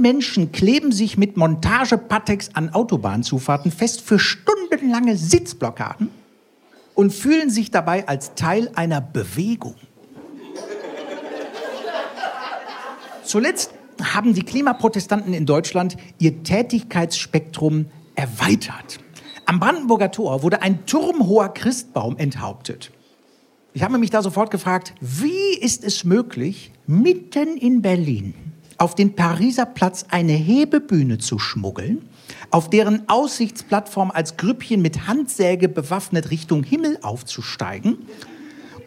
Menschen kleben sich mit Montagepatex an Autobahnzufahrten fest für stundenlange Sitzblockaden und fühlen sich dabei als Teil einer Bewegung. Zuletzt haben die Klimaprotestanten in Deutschland ihr Tätigkeitsspektrum erweitert. Am Brandenburger Tor wurde ein turmhoher Christbaum enthauptet. Ich habe mich da sofort gefragt, wie ist es möglich, mitten in Berlin auf den Pariser Platz eine Hebebühne zu schmuggeln, auf deren Aussichtsplattform als Grüppchen mit Handsäge bewaffnet Richtung Himmel aufzusteigen,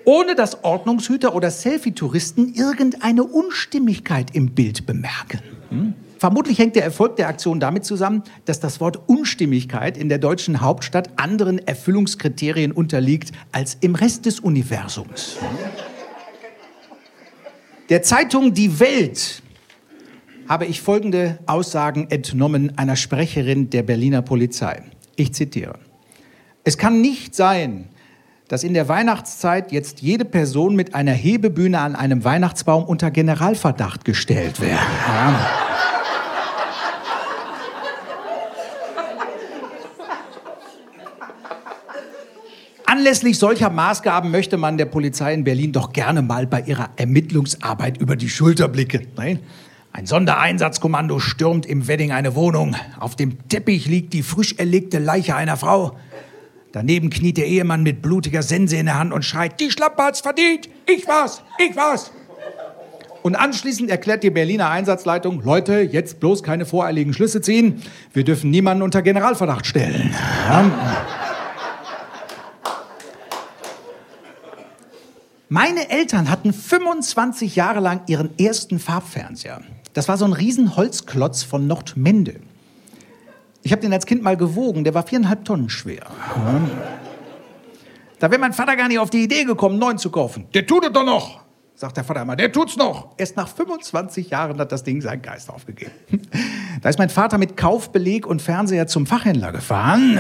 ohne dass Ordnungshüter oder Selfie-Touristen irgendeine Unstimmigkeit im Bild bemerken. Hm? Vermutlich hängt der Erfolg der Aktion damit zusammen, dass das Wort Unstimmigkeit in der deutschen Hauptstadt anderen Erfüllungskriterien unterliegt als im Rest des Universums. Der Zeitung Die Welt habe ich folgende Aussagen entnommen einer Sprecherin der Berliner Polizei. Ich zitiere. Es kann nicht sein, dass in der Weihnachtszeit jetzt jede Person mit einer Hebebühne an einem Weihnachtsbaum unter Generalverdacht gestellt wird. Ja. Anlässlich solcher Maßgaben möchte man der Polizei in Berlin doch gerne mal bei ihrer Ermittlungsarbeit über die Schulter blicken. Nein? Ein Sondereinsatzkommando stürmt im Wedding eine Wohnung. Auf dem Teppich liegt die frisch erlegte Leiche einer Frau. Daneben kniet der Ehemann mit blutiger Sense in der Hand und schreit, die Schlampe hat's verdient! Ich war's! Ich war's! Und anschließend erklärt die Berliner Einsatzleitung, Leute, jetzt bloß keine voreiligen Schlüsse ziehen. Wir dürfen niemanden unter Generalverdacht stellen. Ja. Meine Eltern hatten 25 Jahre lang ihren ersten Farbfernseher. Das war so ein riesen Holzklotz von Nordmende. Ich habe den als Kind mal gewogen, der war viereinhalb Tonnen schwer. Da wäre mein Vater gar nicht auf die Idee gekommen, einen neuen zu kaufen. Der tut es doch noch, sagt der Vater immer, der tut's noch. Erst nach 25 Jahren hat das Ding seinen Geist aufgegeben. Da ist mein Vater mit Kaufbeleg und Fernseher zum Fachhändler gefahren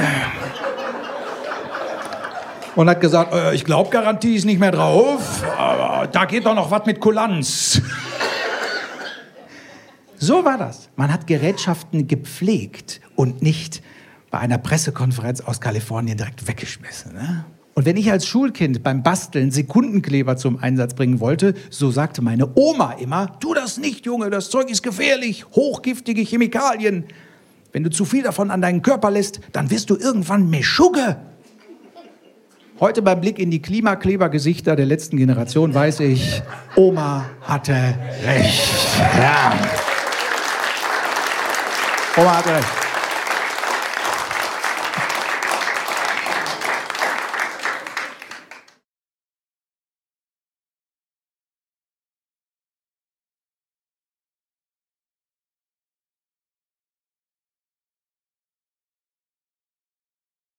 und hat gesagt, äh, ich glaube, Garantie ist nicht mehr drauf, aber da geht doch noch was mit Kulanz. So war das. Man hat Gerätschaften gepflegt und nicht bei einer Pressekonferenz aus Kalifornien direkt weggeschmissen. Ne? Und wenn ich als Schulkind beim Basteln Sekundenkleber zum Einsatz bringen wollte, so sagte meine Oma immer, tu das nicht, Junge, das Zeug ist gefährlich, hochgiftige Chemikalien. Wenn du zu viel davon an deinen Körper lässt, dann wirst du irgendwann Meschugge. Heute beim Blick in die Klimaklebergesichter der letzten Generation weiß ich, Oma hatte recht. Ja. Oma hatte recht.